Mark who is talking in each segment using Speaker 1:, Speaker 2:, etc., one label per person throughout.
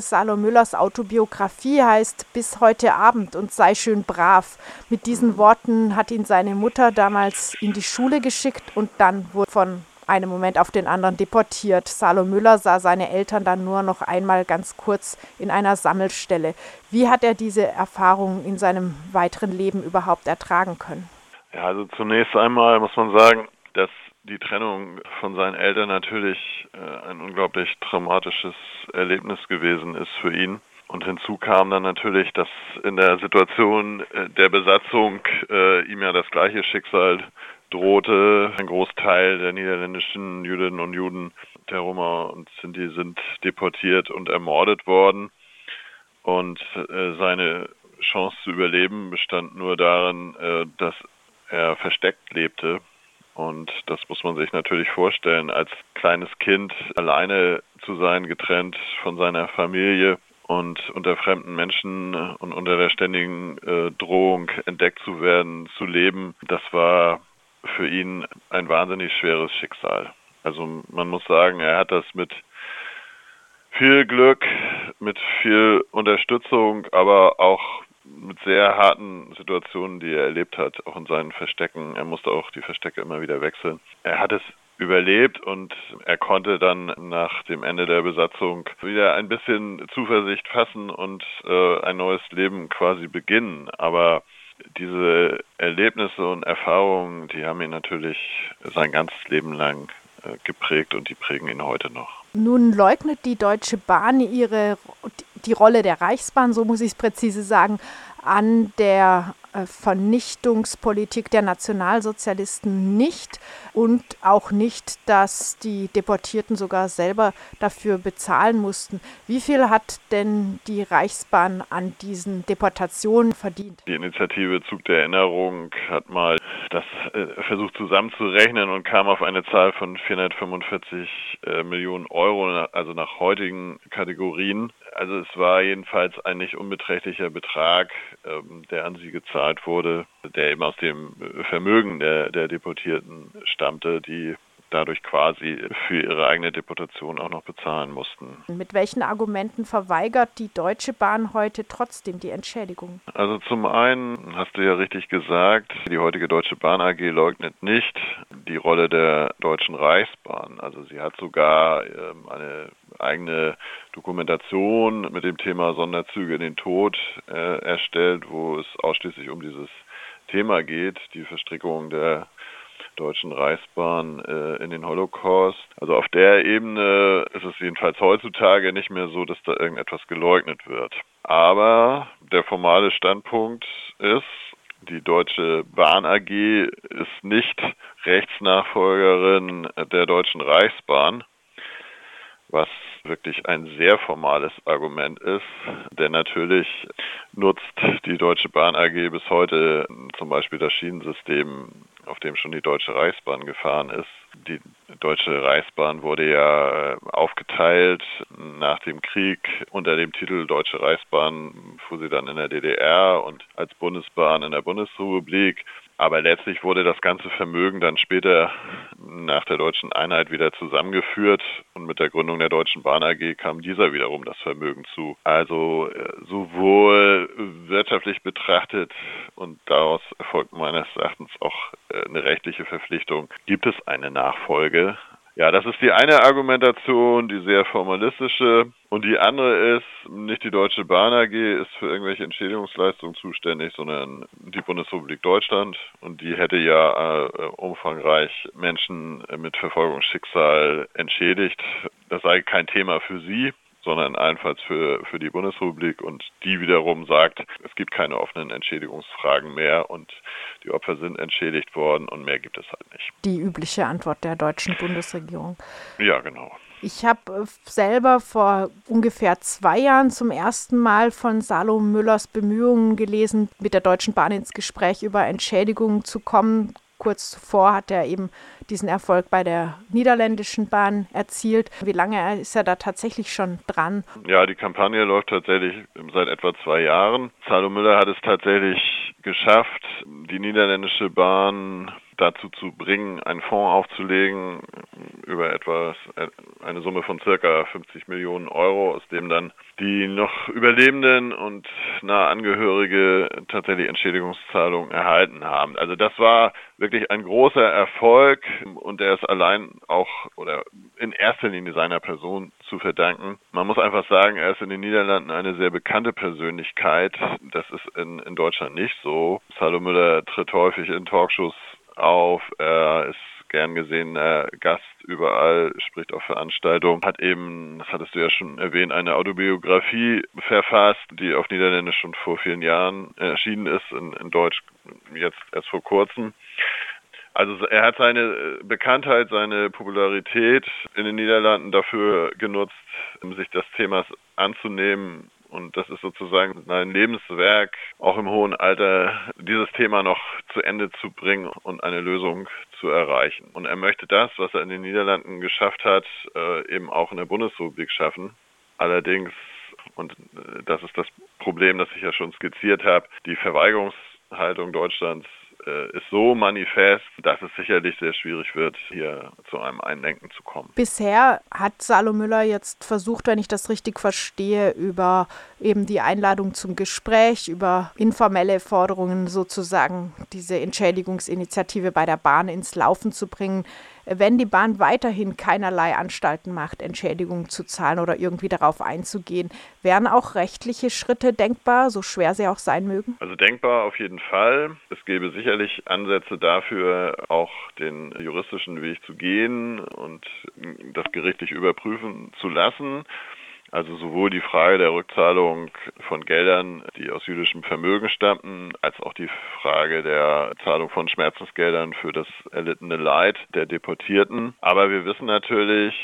Speaker 1: Salo Müllers Autobiografie heißt Bis heute Abend und sei schön brav. Mit diesen Worten hat ihn seine Mutter damals in die Schule geschickt und dann wurde von einem Moment auf den anderen deportiert. Salo Müller sah seine Eltern dann nur noch einmal ganz kurz in einer Sammelstelle. Wie hat er diese Erfahrung in seinem weiteren Leben überhaupt ertragen können?
Speaker 2: Ja, also zunächst einmal muss man sagen, dass die Trennung von seinen Eltern natürlich äh, ein unglaublich traumatisches Erlebnis gewesen ist für ihn. Und hinzu kam dann natürlich, dass in der Situation äh, der Besatzung äh, ihm ja das gleiche Schicksal drohte. Ein Großteil der niederländischen Jüdinnen und Juden, der Roma und Sinti sind deportiert und ermordet worden. Und äh, seine Chance zu überleben bestand nur darin, äh, dass er versteckt lebte. Und das muss man sich natürlich vorstellen, als kleines Kind alleine zu sein, getrennt von seiner Familie und unter fremden Menschen und unter der ständigen äh, Drohung entdeckt zu werden, zu leben, das war für ihn ein wahnsinnig schweres Schicksal. Also man muss sagen, er hat das mit viel Glück, mit viel Unterstützung, aber auch mit sehr harten Situationen, die er erlebt hat, auch in seinen Verstecken. Er musste auch die Verstecke immer wieder wechseln. Er hat es überlebt und er konnte dann nach dem Ende der Besatzung wieder ein bisschen Zuversicht fassen und äh, ein neues Leben quasi beginnen. Aber diese Erlebnisse und Erfahrungen, die haben ihn natürlich sein ganzes Leben lang äh, geprägt und die prägen ihn heute noch.
Speaker 1: Nun leugnet die Deutsche Bahn ihre die Rolle der Reichsbahn, so muss ich es präzise sagen, an der äh, Vernichtungspolitik der Nationalsozialisten nicht und auch nicht, dass die Deportierten sogar selber dafür bezahlen mussten. Wie viel hat denn die Reichsbahn an diesen Deportationen verdient?
Speaker 2: Die Initiative Zug der Erinnerung hat mal das äh, versucht zusammenzurechnen und kam auf eine Zahl von 445 äh, Millionen Euro, also nach heutigen Kategorien. Also es war jedenfalls ein nicht unbeträchtlicher Betrag, ähm, der an sie gezahlt wurde, der eben aus dem Vermögen der, der Deportierten stammte, die dadurch quasi für ihre eigene Deportation auch noch bezahlen mussten.
Speaker 1: Mit welchen Argumenten verweigert die Deutsche Bahn heute trotzdem die Entschädigung?
Speaker 2: Also zum einen hast du ja richtig gesagt, die heutige Deutsche Bahn AG leugnet nicht die Rolle der Deutschen Reichsbahn. Also sie hat sogar ähm, eine eigene Dokumentation mit dem Thema Sonderzüge in den Tod äh, erstellt, wo es ausschließlich um dieses Thema geht, die Verstrickung der Deutschen Reichsbahn äh, in den Holocaust. Also auf der Ebene ist es jedenfalls heutzutage nicht mehr so, dass da irgendetwas geleugnet wird. Aber der formale Standpunkt ist, die Deutsche Bahn AG ist nicht Rechtsnachfolgerin der Deutschen Reichsbahn, was wirklich ein sehr formales Argument ist, denn natürlich nutzt die Deutsche Bahn AG bis heute zum Beispiel das Schienensystem, auf dem schon die Deutsche Reichsbahn gefahren ist. Die Deutsche Reichsbahn wurde ja aufgeteilt nach dem Krieg unter dem Titel Deutsche Reichsbahn fuhr sie dann in der DDR und als Bundesbahn in der Bundesrepublik. Aber letztlich wurde das ganze Vermögen dann später nach der deutschen Einheit wieder zusammengeführt und mit der Gründung der Deutschen Bahn AG kam dieser wiederum das Vermögen zu. Also äh, sowohl wirtschaftlich betrachtet und daraus erfolgt meines Erachtens auch äh, eine rechtliche Verpflichtung, gibt es eine Nachfolge ja, das ist die eine Argumentation, die sehr formalistische. Und die andere ist, nicht die Deutsche Bahn AG ist für irgendwelche Entschädigungsleistungen zuständig, sondern die Bundesrepublik Deutschland. Und die hätte ja äh, umfangreich Menschen mit Verfolgungsschicksal entschädigt. Das sei kein Thema für sie sondern allenfalls für, für die Bundesrepublik und die wiederum sagt, es gibt keine offenen Entschädigungsfragen mehr und die Opfer sind entschädigt worden und mehr gibt es halt nicht.
Speaker 1: Die übliche Antwort der deutschen Bundesregierung.
Speaker 2: Ja, genau.
Speaker 1: Ich habe äh, selber vor ungefähr zwei Jahren zum ersten Mal von Salo Müllers Bemühungen gelesen, mit der Deutschen Bahn ins Gespräch über Entschädigungen zu kommen kurz zuvor hat er eben diesen Erfolg bei der niederländischen Bahn erzielt. Wie lange ist er da tatsächlich schon dran?
Speaker 2: Ja, die Kampagne läuft tatsächlich seit etwa zwei Jahren. Salo Müller hat es tatsächlich geschafft, die niederländische Bahn dazu zu bringen, einen Fonds aufzulegen über etwas, eine Summe von circa 50 Millionen Euro, aus dem dann die noch Überlebenden und nahe Angehörige tatsächlich Entschädigungszahlungen erhalten haben. Also das war wirklich ein großer Erfolg und der ist allein auch oder in erster Linie seiner Person zu verdanken. Man muss einfach sagen, er ist in den Niederlanden eine sehr bekannte Persönlichkeit. Das ist in, in Deutschland nicht so. Salo Müller tritt häufig in Talkshows auf. Er ist gern gesehener Gast überall, spricht auf Veranstaltungen, hat eben, das hattest du ja schon erwähnt, eine Autobiografie verfasst, die auf Niederländisch schon vor vielen Jahren erschienen ist, in, in Deutsch jetzt erst vor kurzem. Also er hat seine Bekanntheit, seine Popularität in den Niederlanden dafür genutzt, sich des Themas anzunehmen und das ist sozusagen sein Lebenswerk, auch im hohen Alter, dieses Thema noch zu Ende zu bringen und eine Lösung zu erreichen. Und er möchte das, was er in den Niederlanden geschafft hat, äh, eben auch in der Bundesrepublik schaffen. Allerdings, und äh, das ist das Problem, das ich ja schon skizziert habe, die Verweigerungshaltung Deutschlands äh, ist so manifest, dass es sicherlich sehr schwierig wird, hier zu einem Einlenken zu kommen.
Speaker 1: Bisher hat Salo Müller jetzt versucht, wenn ich das richtig verstehe, über eben die Einladung zum Gespräch, über informelle Forderungen sozusagen diese Entschädigungsinitiative bei der Bahn ins Laufen zu bringen wenn die Bahn weiterhin keinerlei Anstalten macht, Entschädigungen zu zahlen oder irgendwie darauf einzugehen, wären auch rechtliche Schritte denkbar, so schwer sie auch sein mögen?
Speaker 2: Also denkbar auf jeden Fall. Es gäbe sicherlich Ansätze dafür, auch den juristischen Weg zu gehen und das gerichtlich überprüfen zu lassen. Also sowohl die Frage der Rückzahlung von Geldern, die aus jüdischem Vermögen stammten, als auch die Frage der Zahlung von Schmerzensgeldern für das erlittene Leid der Deportierten. Aber wir wissen natürlich,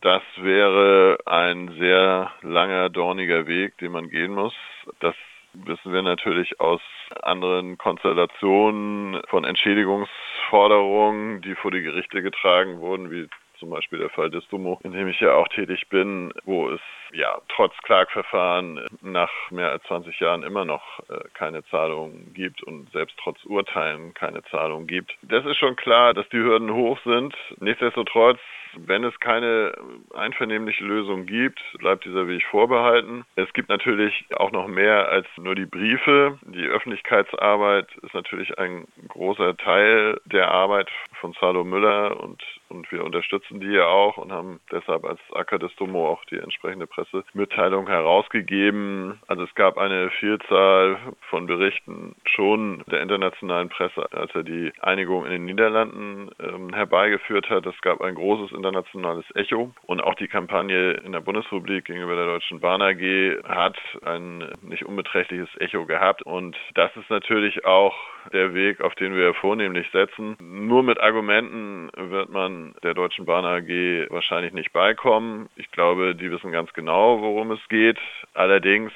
Speaker 2: das wäre ein sehr langer, dorniger Weg, den man gehen muss. Das wissen wir natürlich aus anderen Konstellationen von Entschädigungsforderungen, die vor die Gerichte getragen wurden, wie zum Beispiel der Fall des Dumo, in dem ich ja auch tätig bin, wo es ja trotz Klagverfahren nach mehr als 20 Jahren immer noch äh, keine Zahlungen gibt und selbst trotz Urteilen keine Zahlungen gibt. Das ist schon klar, dass die Hürden hoch sind. Nichtsdestotrotz wenn es keine einvernehmliche Lösung gibt, bleibt dieser Weg vorbehalten. Es gibt natürlich auch noch mehr als nur die Briefe. Die Öffentlichkeitsarbeit ist natürlich ein großer Teil der Arbeit von Salo Müller und, und wir unterstützen die ja auch und haben deshalb als Acker des Domo auch die entsprechende Pressemitteilung herausgegeben. Also es gab eine Vielzahl von Berichten schon der internationalen Presse, als er die Einigung in den Niederlanden ähm, herbeigeführt hat. Es gab ein großes internationales Echo und auch die Kampagne in der Bundesrepublik gegenüber der Deutschen Bahn AG hat ein nicht unbeträchtliches Echo gehabt und das ist natürlich auch der Weg, auf den wir vornehmlich setzen. Nur mit Argumenten wird man der Deutschen Bahn AG wahrscheinlich nicht beikommen. Ich glaube, die wissen ganz genau, worum es geht. Allerdings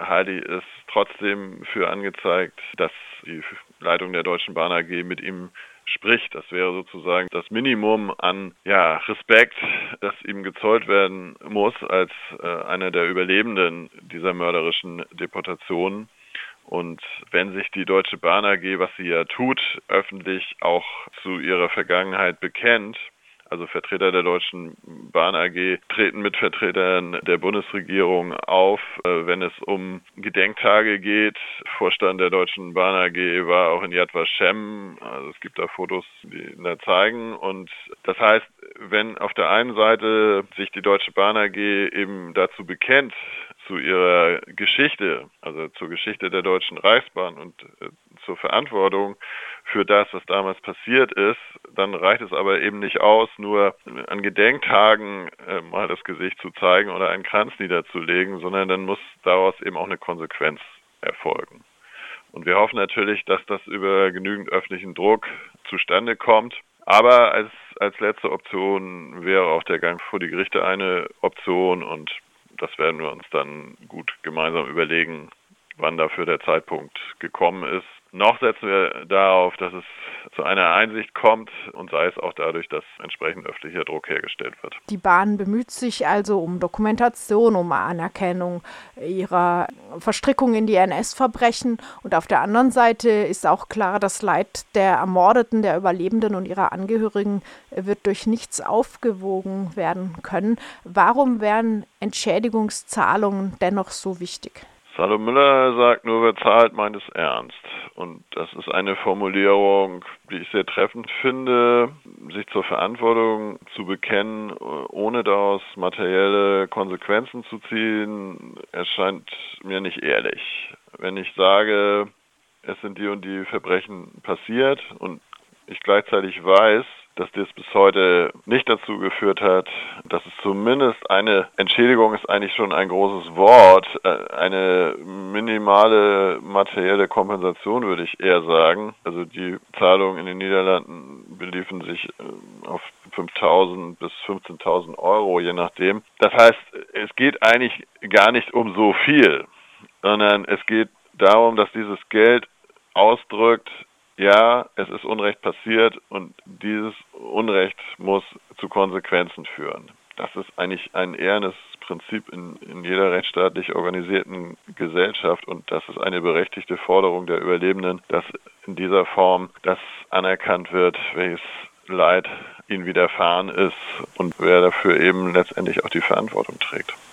Speaker 2: halte ich es trotzdem für angezeigt, dass die Leitung der Deutschen Bahn AG mit ihm spricht. Das wäre sozusagen das Minimum an ja, Respekt, das ihm gezollt werden muss als äh, einer der Überlebenden dieser mörderischen Deportation. Und wenn sich die Deutsche Bahn AG, was sie ja tut, öffentlich auch zu ihrer Vergangenheit bekennt, also Vertreter der Deutschen Bahn AG treten mit Vertretern der Bundesregierung auf, äh, wenn es um Gedenktage geht. Vorstand der Deutschen Bahn AG war auch in Yad Vashem. Also es gibt da Fotos, die da zeigen. Und das heißt, wenn auf der einen Seite sich die Deutsche Bahn AG eben dazu bekennt, zu ihrer Geschichte, also zur Geschichte der Deutschen Reichsbahn und äh, zur Verantwortung für das, was damals passiert ist, dann reicht es aber eben nicht aus, nur an Gedenktagen äh, mal das Gesicht zu zeigen oder einen Kranz niederzulegen, sondern dann muss daraus eben auch eine Konsequenz erfolgen. Und wir hoffen natürlich, dass das über genügend öffentlichen Druck zustande kommt. Aber als, als letzte Option wäre auch der Gang vor die Gerichte eine Option und das werden wir uns dann gut gemeinsam überlegen, wann dafür der Zeitpunkt gekommen ist. Noch setzen wir darauf, dass es zu einer Einsicht kommt und sei es auch dadurch, dass entsprechend öffentlicher Druck hergestellt wird.
Speaker 1: Die Bahn bemüht sich also um Dokumentation, um Anerkennung ihrer Verstrickung in die NS-Verbrechen und auf der anderen Seite ist auch klar, das Leid der Ermordeten, der Überlebenden und ihrer Angehörigen wird durch nichts aufgewogen werden können. Warum wären Entschädigungszahlungen dennoch so wichtig?
Speaker 2: Salo Müller sagt nur, wer zahlt, meint es ernst. Und das ist eine Formulierung, die ich sehr treffend finde, sich zur Verantwortung zu bekennen, ohne daraus materielle Konsequenzen zu ziehen, erscheint mir nicht ehrlich. Wenn ich sage, es sind die und die Verbrechen passiert und ich gleichzeitig weiß, dass das bis heute nicht dazu geführt hat, dass es zumindest eine Entschädigung ist eigentlich schon ein großes Wort, äh, eine minimale materielle Kompensation würde ich eher sagen. Also die Zahlungen in den Niederlanden beliefen sich äh, auf 5.000 bis 15.000 Euro, je nachdem. Das heißt, es geht eigentlich gar nicht um so viel, sondern es geht darum, dass dieses Geld ausdrückt, ja, es ist Unrecht passiert und dieses Unrecht muss zu Konsequenzen führen. Das ist eigentlich ein ehrenes Prinzip in, in jeder rechtsstaatlich organisierten Gesellschaft und das ist eine berechtigte Forderung der Überlebenden, dass in dieser Form das anerkannt wird, welches Leid ihnen widerfahren ist und wer dafür eben letztendlich auch die Verantwortung trägt.